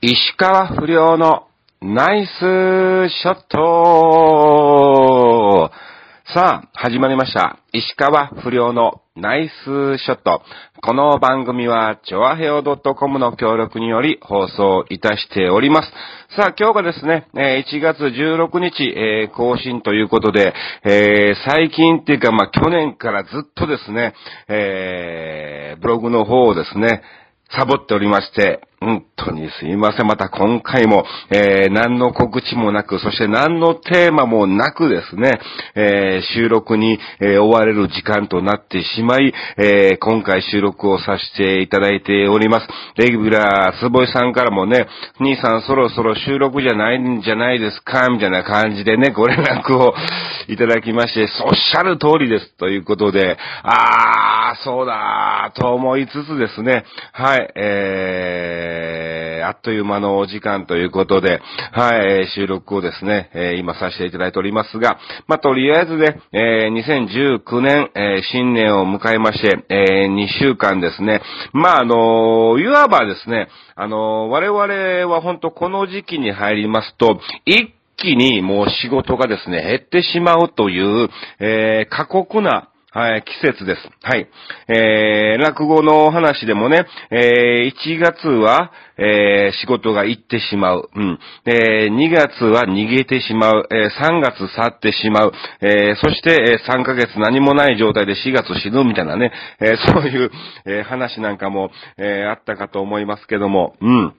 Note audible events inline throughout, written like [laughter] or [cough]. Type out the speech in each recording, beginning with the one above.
石川不良のナイスショットさあ、始まりました。石川不良のナイスショット。この番組は、チョアヘオ .com の協力により放送いたしております。さあ、今日がですね、1月16日、えー更新ということで、えー最近っていうか、まあ、去年からずっとですね、えーブログの方をですね、サボっておりまして、本当にすいません。また今回も、えー何の告知もなく、そして何のテーマもなくですね、えー収録に、えー追われる時間となってしまい、えー今回収録をさせていただいております。レギュラー、すぼいさんからもね、兄さんそろそろ収録じゃないんじゃないですかみたいな感じでね、ご連絡を [laughs] いただきまして、おっしゃる通りです。ということで、あー、そうだー、と思いつつですね、はい、えー、えあっという間のお時間ということで、はい、収録をですね、え今させていただいておりますが、まあ、とりあえずね、え2019年、え新年を迎えまして、え2週間ですね、まあ、あのいわばですね、あの我々は本当この時期に入りますと、一気にもう仕事がですね、減ってしまうという、えー過酷な、はい、季節です。はい。えー、落語の話でもね、えー、1月は、えー、仕事が行ってしまう。うん。えー、2月は逃げてしまう。えー、3月去ってしまう。えー、そして、えー、3ヶ月何もない状態で4月死ぬみたいなね、えー、そういう、えー話なんかも、えー、あったかと思いますけども、うん。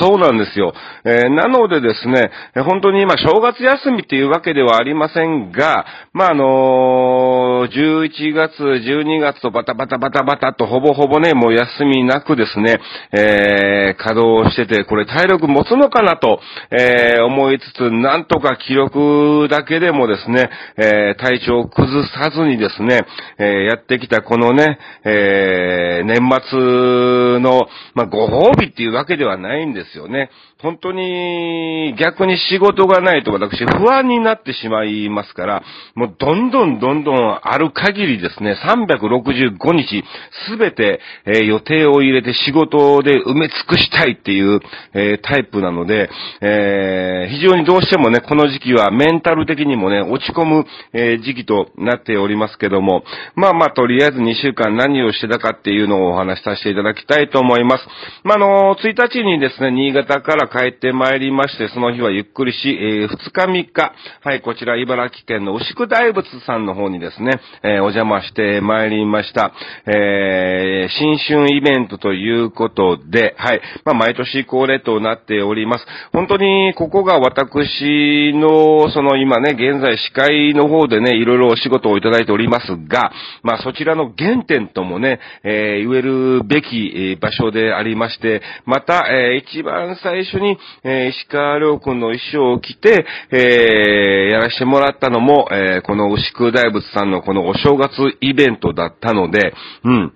そうなんですよ。えーなのでですね、本当に今正月休みっていうわけではありませんが、まあ、あのー11月、12月とバタバタバタバタとほぼほぼね、もう休みなくですね、えー稼働してて、これ体力持つのかなと、えー思いつつ、なんとか記録だけでもですね、えー体調を崩さずにですね、えーやってきたこのね、えー年末の、まあ、ご褒美っていうわけではないんですですよね。本当に逆に仕事がないと私不安になってしまいますから、もうどんどんどんどんある限りですね、365日すべて、えー予定を入れて仕事で埋め尽くしたいっていう、えータイプなので、えー非常にどうしてもね、この時期はメンタル的にもね、落ち込む、え時期となっておりますけども、まあまあとりあえず2週間何をしてたかっていうのをお話しさせていただきたいと思います。まあの、1日にですね、新潟から帰ってまいりまして、その日はゆっくりし、え2日3日、はい、こちら茨城県の牛久大仏さんの方にですね、えーお邪魔してまいりました。えー新春イベントということで、はい、まあ毎年恒例となっております。本当にここが私の、その今ね、現在司会の方でね、いろいろお仕事をいただいておりますが、まあそちらの原点ともね、えー言えるべきえ場所でありまして、また、えー一番最初に、えー石川亮君の衣装を着て、えーやらせてもらったのも、えーこの牛久大仏さんのこのお正月イベントだったので、うん。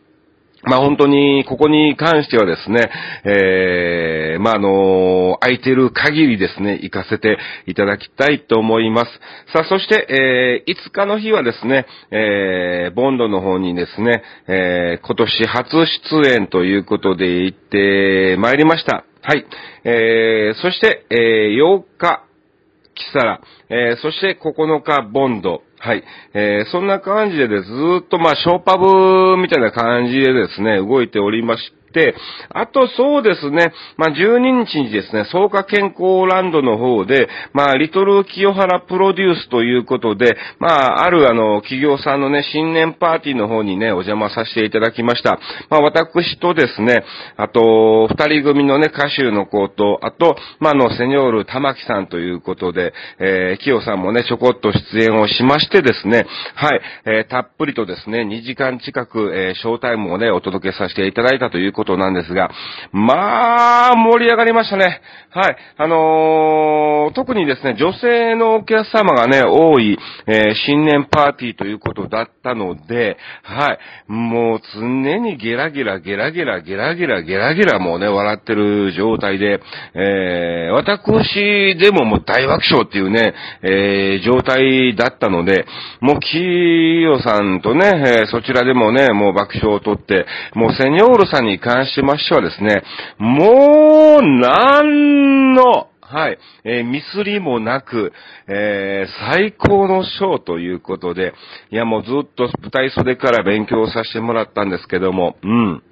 まあ本当に、ここに関してはですね、えー、まああの空いてる限りですね、行かせていただきたいと思います。さあ、そして、えー、5日の日はですね、えー、ボンドの方にですね、えー、今年初出演ということで行ってまいりました。はい。えー、そして、えー、8日、キサラ、えーそして9日ボンド。はい。えーそんな感じでですずっとまあ、ショーパブみたいな感じでですね、動いておりまして、あとそうですね、まあ、12日にですね、草加健康ランドの方で、まあ、リトル清原プロデュースということで、まあ、あるあの、企業さんのね、新年パーティーの方にね、お邪魔させていただきました。まあ、私とですね、あと、二人組のね、歌手の子と、あと、まあ、あの、セニョール玉木さんということで、えー、清さんもね、ちょこっと出演をしましてですね、はい、えーたっぷりとですね、2時間近く、えーショータイムをね、お届けさせていただいたということなんですが、まあ、盛り上がりましたね。はい。あのー、特にですね、女性のお客様がね、多い、えー、新年パーティーということだったので、はい。もう常にゲラゲラ、ゲラゲラ、ゲラゲラ、ゲラゲラもうね、笑ってる状態で、えー、私でももう大爆笑っていうね、えー、状態だったので、もう、キーヨさんとね、えー、そちらでもね、もう爆笑をとって、もうセニョールさんに関しましてはですね、もう、なんの、はい。えー、ミスりもなく、えー、最高のショーということで、いやもうずっと舞台袖から勉強させてもらったんですけども、うん。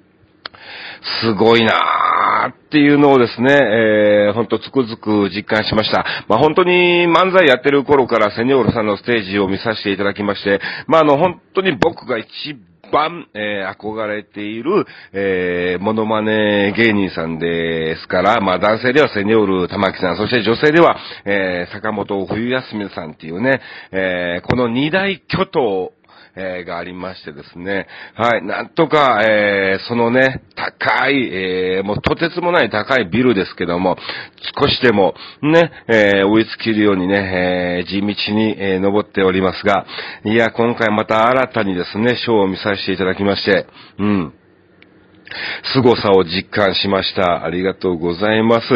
すごいなーっていうのをですね、えー、ほんとつくづく実感しました。まあ、本当に漫才やってる頃からセニョールさんのステージを見させていただきまして、まあ、あの、本当に僕が一番、えー、憧れている、えー、モノマネ芸人さんですから、まあ男性ではセニョール玉木さん、そして女性では、えー、坂本冬休みさんっていうね、えー、この二大巨頭えー、がありましてですね。はい。なんとか、えー、そのね、高い、えー、もうとてつもない高いビルですけども、少しでも、ね、え、追いつけるようにね、え、地道に、え、登っておりますが、いや、今回また新たにですね、ショーを見させていただきまして、うん。凄さを実感しました。ありがとうございます。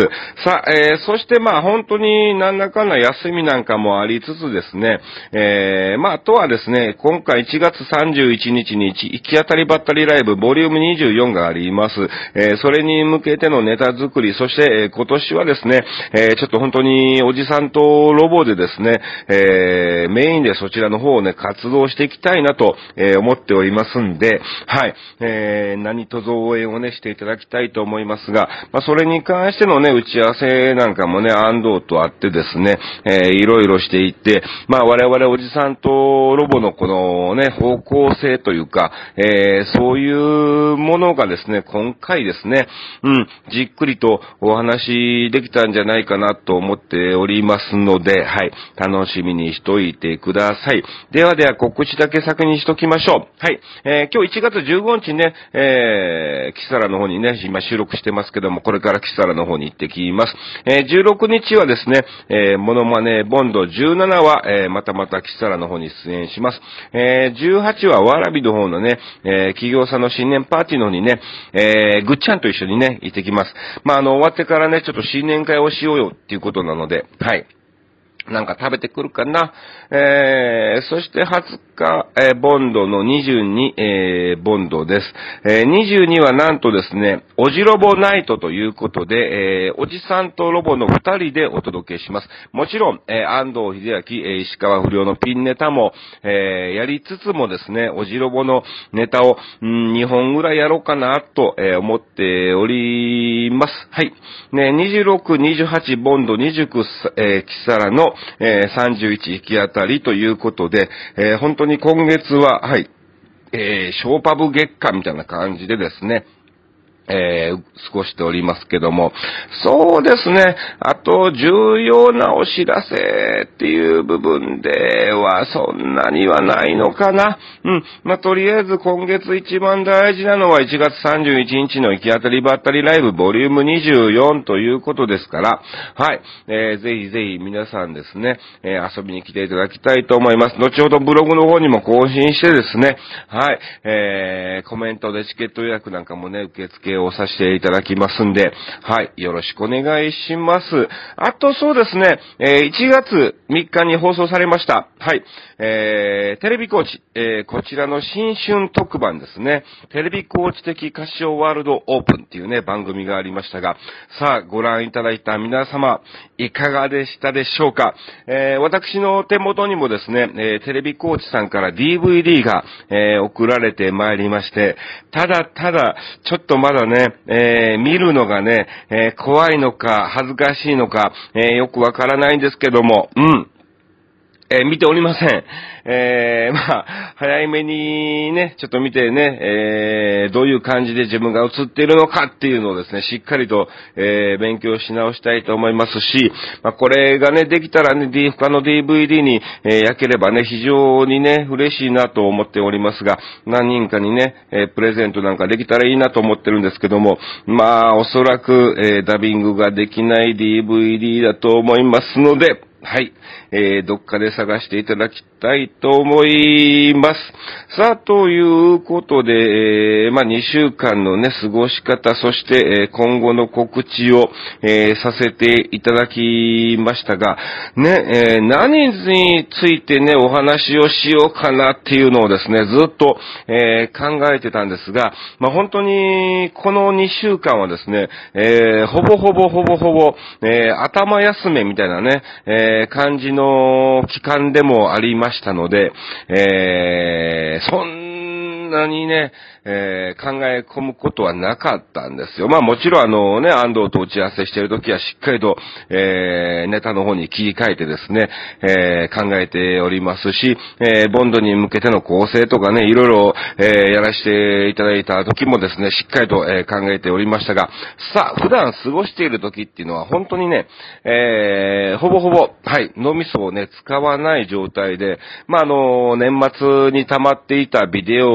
さあ、えー、そしてまあ本当になんだかんだ休みなんかもありつつですね、えー、まあとはですね、今回1月31日に行き当たりばったりライブボリューム24があります。えー、それに向けてのネタ作り、そして、え、今年はですね、え、ちょっと本当におじさんとロボでですね、えー、メインでそちらの方をね、活動していきたいなと、え、思っておりますんで、はい、えー、何卒応援をね、していただきたいと思いますが、まあ、それに関してのね、打ち合わせなんかもね、安藤とあってですね、えー、いろいろしていって、まあ、我々おじさんとロボのこのね、方向性というか、えー、そういうものがですね、今回ですね、うん、じっくりとお話できたんじゃないかなと思っておりますので、はい、楽しみにしといてください。ではでは告知だけ先にしときましょう。はい、えー、今日1月15日ね、えーえー、キサラの方にね、今収録してますけども、これからキサラの方に行ってきます。えー、16日はですね、えー、モノマネボンド17は、えー、またまたキサラの方に出演します。えー、18はわらびの方のね、えー、企業さんの新年パーティーの方にね、えー、ぐっちゃんと一緒にね、行ってきます。まあ、あの、終わってからね、ちょっと新年会をしようよっていうことなので、はい。なんか食べてくるかな。えー、そして20日、えー、ボンドの22、えー、ボンドです。えー、22はなんとですね、おじロボナイトということで、えー、おじさんとロボの2人でお届けします。もちろん、えー、安藤秀明、えー、石川不良のピンネタも、えー、やりつつもですね、おじロボのネタを、うん、2本ぐらいやろうかなと、えー、思っております。はい。ね、26、28、ボンド、29、えー、キサラの、えー、31行き当たりということで、えー、本当に今月は、はい、えー、ショーパブ月間みたいな感じでですね、えー、過ごしておりますけども、そうですね、あと重要なお知らせっていう部分ではそんなにはないのかな。うん。まあ、とりあえず今月一番大事なのは1月31日の行き当たりばったりライブボリューム24ということですから、はい。えー、ぜひぜひ皆さんですね、えー、遊びに来ていただきたいと思います。後ほどブログの方にも更新してですね、はい。えー、コメントでチケット予約なんかもね、受け付けをさせていただきますんで、はい、よろしくお願いします。あとそうですね、えー、1月3日に放送されました、はい、えー、テレビコーチ、えー、こちらの新春特番ですね、テレビコーチ的歌唱ワールドオープンっていうね、番組がありましたが、さあ、ご覧いただいた皆様、いかがでしたでしょうか？えー、私の手元にもですね、えー、テレビコーチさんから DVD が、えー、送られてまいりまして、ただただ、ちょっとまだね、えー、見るのがね、えー、怖いのか、恥ずかしいのか、えー、よくわからないんですけども、うん。えー、見ておりません。えー、まあ、早めにね、ちょっと見てね、えー、どういう感じで自分が映っているのかっていうのをですね、しっかりと、え、勉強し直したいと思いますし、まあ、これがね、できたらね、D、他の DVD に、え、焼ければね、非常にね、嬉しいなと思っておりますが、何人かにね、え、プレゼントなんかできたらいいなと思ってるんですけども、まあ、おそらく、え、ダビングができない DVD だと思いますので、はい。えー、どっかで探していただきたいと思います。さあ、ということで、えー、まあ、2週間のね、過ごし方、そして、えー、今後の告知を、えー、させていただきましたが、ね、えー、何についてね、お話をしようかなっていうのをですね、ずっと、えー、考えてたんですが、まあ、本当に、この2週間はですね、えー、ほぼほぼほぼほぼ、えー、頭休めみたいなね、えー、感じの期間でもありましたので、えー、そんなにね、えー、考え込むことはなかったんですよ。まあもちろんあのね、安藤と打ち合わせしてるときはしっかりと、えー、ネタの方に切り替えてですね、えー、考えておりますし、え、ボンドに向けての構成とかね、いろいろ、え、やらせていただいた時もですね、しっかりと、え、考えておりましたが、さあ、普段過ごしている時っていうのは本当にね、え、ほぼほぼ、はい、脳みそをね、使わない状態で、まあ、あの、年末に溜まっていたビデオ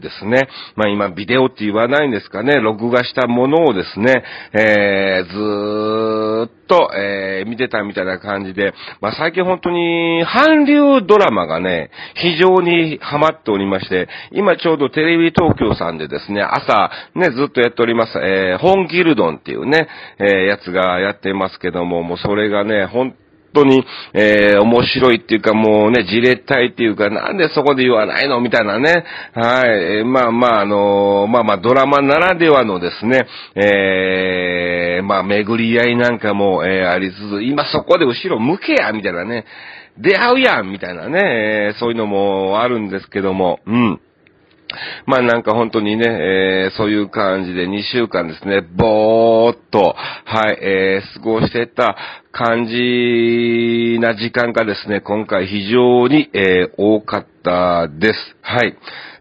ですね、まあ今ビデオって言わないんですかね、録画したものをですね、えー、ずーっと、えー、見てたみたいな感じで、まあ最近本当に韓流ドラマがね、非常にハマっておりまして、今ちょうどテレビ東京さんでですね、朝ね、ずっとやっております、えー、本ギルドンっていうね、えー、やつがやってますけども、もうそれがね、本当に、えー、面白いっていうかもうね、じれったいっていうか、なんでそこで言わないの？みたいなね。はい。えー、まあまあ、あのー、まあまあ、ドラマならではのですね、えー、まあ、巡り合いなんかも、えー、ありつつ、今そこで後ろ向けやみたいなね。出会うやんみたいなね、えー、そういうのもあるんですけども、うん。まあなんか本当にね、えー、そういう感じで2週間ですね、ぼーっと、はい、えー、過ごしてた感じな時間がですね、今回非常に、えー、多かったです。はい。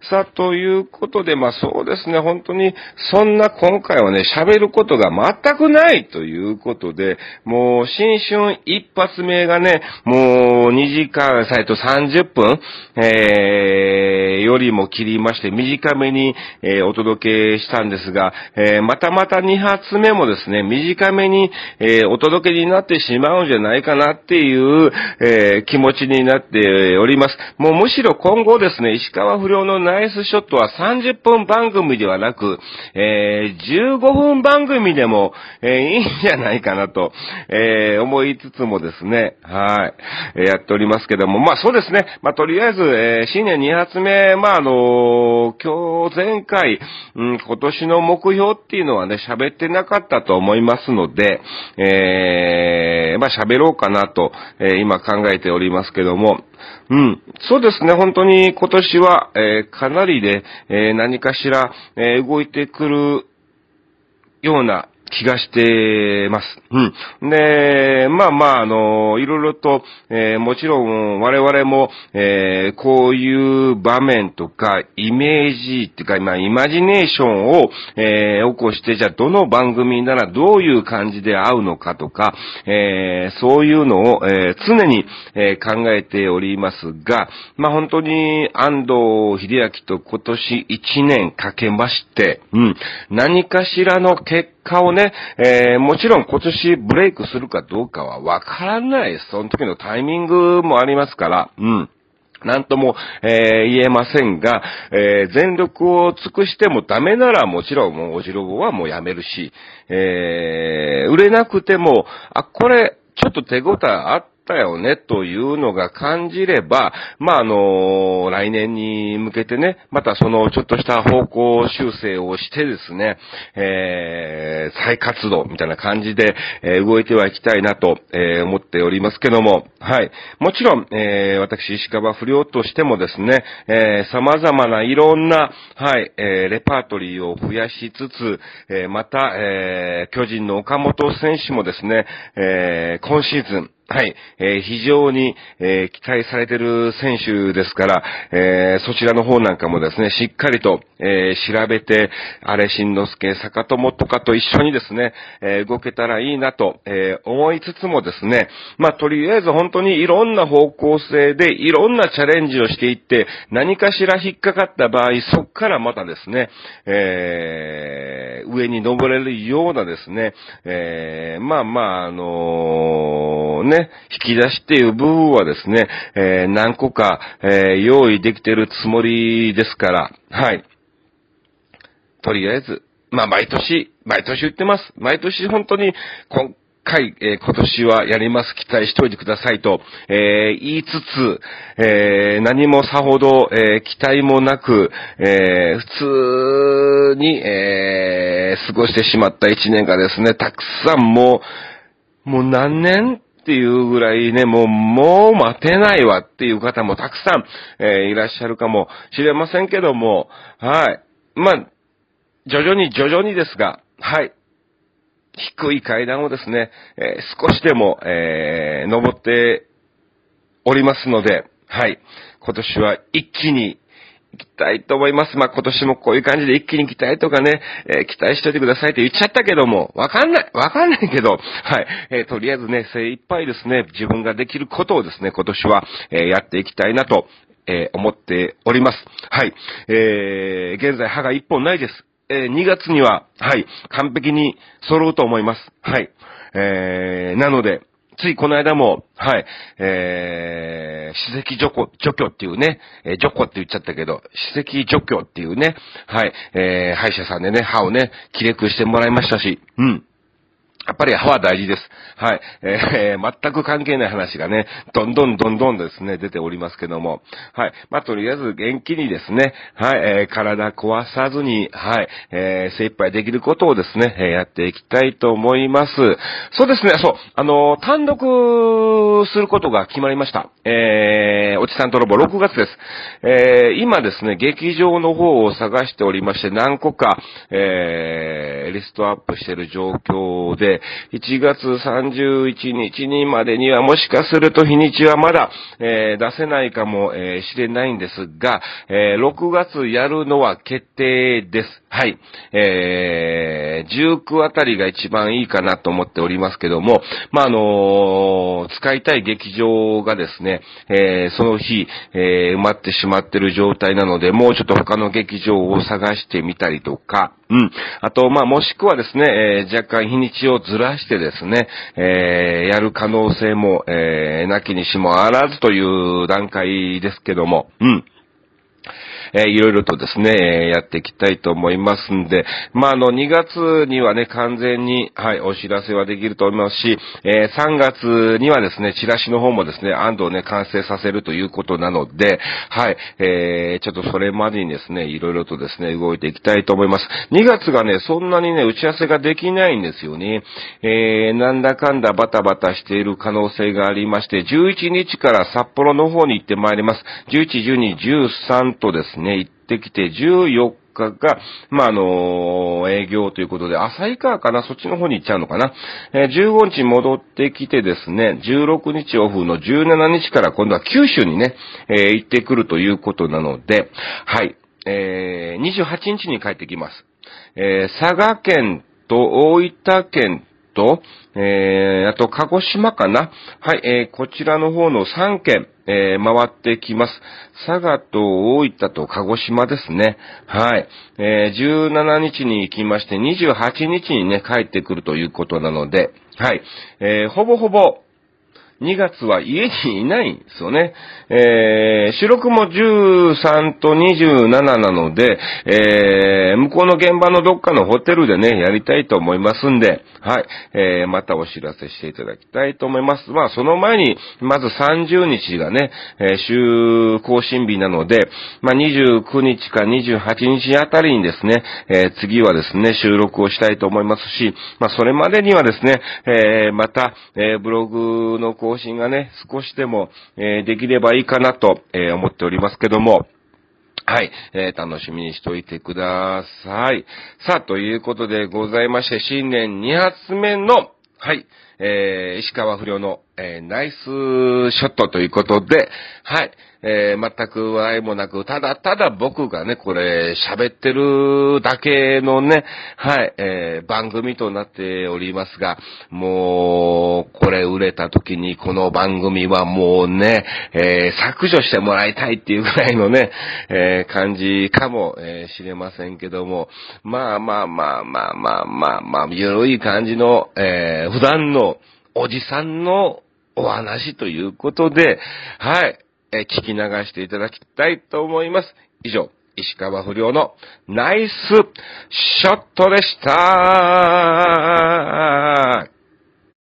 さあ、ということで、まあそうですね、本当に、そんな今回はね、喋ることが全くないということで、もう、新春一発目がね、もう2時間、サイト30分、えー、よりも切りまして、短めに、えー、お届けしたんですが、えー、またまた2発目もですね、短めに、えー、お届けになってしまうんじゃないかなっていう、えー、気持ちになっております。もうむしろ今後ですね、石川不良のナイスショットは30分番組ではなく、えー、15分番組でも、えー、いいんじゃないかなと、え、思いつつもですね、はい、やっておりますけども、まあそうですね、まあとりあえず、え、新年2発目、まああの今日前回、うん、今年の目標っていうのはね、喋ってなかったと思いますので、えー、まあ喋ろうかなと、えー、今考えておりますけども、うん。そうですね、本当に今年は、えー、かなりで、えー、何かしら、えー、動いてくるような、気がしてます。うん。で、まあまあ、あの、いろいろと、えー、もちろん我々も、えー、こういう場面とか、イメージっていうか、今、イマジネーションを、えー、起こして、じゃあどの番組ならどういう感じで合うのかとか、えー、そういうのを、えー、常に、えー、考えておりますが、まあ本当に安藤秀明と今年1年かけまして、うん、何かしらの結果をね、えー、もちろん今年ブレイクするかどうかはわからない。その時のタイミングもありますから、うん。なんとも、えー、言えませんが、えー、全力を尽くしてもダメならもちろんもうおじろぼはもうやめるし、えー、売れなくても、あ、これ、ちょっと手応えあったたよね、というのが感じれば、まあ、あの、来年に向けてね、またそのちょっとした方向修正をしてですね、えー、再活動みたいな感じで、えー、動いてはいきたいなと、えー、思っておりますけども、はい。もちろん、えー、私、石川不良としてもですね、えー、様々ないろんな、はい、えー、レパートリーを増やしつつ、えー、また、えー、巨人の岡本選手もですね、えー、今シーズン、はい、えー、非常に、えー、期待されてる選手ですから、えー、そちらの方なんかもですね、しっかりと、え調べて、あれ、しんのすけ、坂友とかと一緒にですね、え動けたらいいなと、え思いつつもですね、まあ、とりあえず本当にいろんな方向性で、いろんなチャレンジをしていって、何かしら引っかかった場合、そっからまたですね、え上に登れるようなですね、えまあまあ、あのね、ね、引き出しっていう部分はですね、えー、何個か、えー、用意できてるつもりですから、はい。とりあえず、まあ、毎年、毎年言ってます。毎年本当に、今回、えー、今年はやります、期待しておいてくださいと、えー、言いつつ、えー、何もさほど、え期待もなく、え普通に、え過ごしてしまった一年がですね、たくさんもう、もう何年？っていうぐらいね、もう、もう待てないわっていう方もたくさん、えいらっしゃるかもしれませんけども、はい。まあ、徐々に徐々にですが、はい。低い階段をですね、えー、少しでも、えー、登っておりますので、はい。今年は一気に行きたいと思います。まあ、今年もこういう感じで一気に行きたいとかね、えー、期待しといてくださいって言っちゃったけども、わかんない、わかんないけど、[laughs] はい。えー、とりあえずね、精一杯ですね、自分ができることをですね、今年は、えー、やっていきたいなと、え思っております。はい。えー現在歯が一本ないです。え、2月には、はい、完璧に揃うと思います。はい。えー、なので、ついこの間も、はい、えー、史跡除去、除去っていうね、えー、除去って言っちゃったけど、史跡除去っていうね、はい、えー、歯医者さんでね、歯をね、切れくしてもらいましたし、うん。やっぱり歯は大事です。はい。えー、全く関係ない話がね、どんどんどんどんですね、出ておりますけども。はい。まあ、とりあえず元気にですね、はい、えー、体壊さずに、はい、えー、精一杯できることをですね、え、やっていきたいと思います。そうですね、そう、あの、単独することが決まりました。えー、おちさんとロボ6月です。えー、今ですね、劇場の方を探しておりまして、何個か、えー、リストアップしてる状況で、1月31日にまでにはもしかすると日にちはまだ、えー、出せないかも、えー、しれないんですが、えー、6月やるのは決定です。はい。えー、19あたりが一番いいかなと思っておりますけども、まあ、あの、使いたい劇場がですね、え、その日、え、埋まってしまってる状態なので、もうちょっと他の劇場を探してみたりとか、うん。あと、まあ、もしくはですね、えー、若干日にちをずらしてですね、えー、やる可能性も、えー、なきにしもあらずという段階ですけども、うん。えー、いろいろとですね、やっていきたいと思いますんで、まあ、あの、2月にはね、完全に、はい、お知らせはできると思いますし、えー、3月にはですね、チラシの方もですね、安藤ね、完成させるということなので、はい、えー、ちょっとそれまでにですね、いろいろとですね、動いていきたいと思います。2月がね、そんなにね、打ち合わせができないんですよね。えー、なんだかんだバタバタしている可能性がありまして、11日から札幌の方に行ってまいります。11、12、13とですね、ね、行ってきて、14日が、まあ、あのー、営業ということで、旭川かなそっちの方に行っちゃうのかなえー、15日戻ってきてですね、16日オフの17日から今度は九州にね、えー、行ってくるということなので、はい、えー、28日に帰ってきます。えー、佐賀県と大分県と、えー、あと、鹿児島かなはい、えー、こちらの方の3県、えー、回ってきます。佐賀と大分と鹿児島ですね。はい。えー、17日に行きまして、28日にね、帰ってくるということなので、はい。えー、ほぼほぼ、2月は家にいないんですよね。えー、収録も13と27なので、えー、向こうの現場のどっかのホテルでね、やりたいと思いますんで、はい、えー、またお知らせしていただきたいと思います。まあ、その前に、まず30日がね、えー、週更新日なので、まあ、29日か28日あたりにですね、えー、次はですね、収録をしたいと思いますし、まあ、それまでにはですね、えー、また、えー、ブログの更新がね、少しでも、えー、できればいいかなと、えー、思っておりますけども、はい。えー、楽しみにしておいてください。さあ、ということでございまして、新年2発目の、はい、えー、石川不良の、えー、ナイスショットということで、はい、えー、全く笑いもなく、ただただ僕がね、これ、喋ってるだけのね、はい、えー、番組となっておりますが、もう、これ売れた時にこの番組はもうね、えー、削除してもらいたいっていうぐらいのね、えー、感じかも、えー、知れませんけども、まあまあまあまあまあまあまあ、ゆるい感じの、えー、普段のおじさんのお話ということで、はい、え聞き流していただきたいと思います。以上、石川不良のナイスショットでした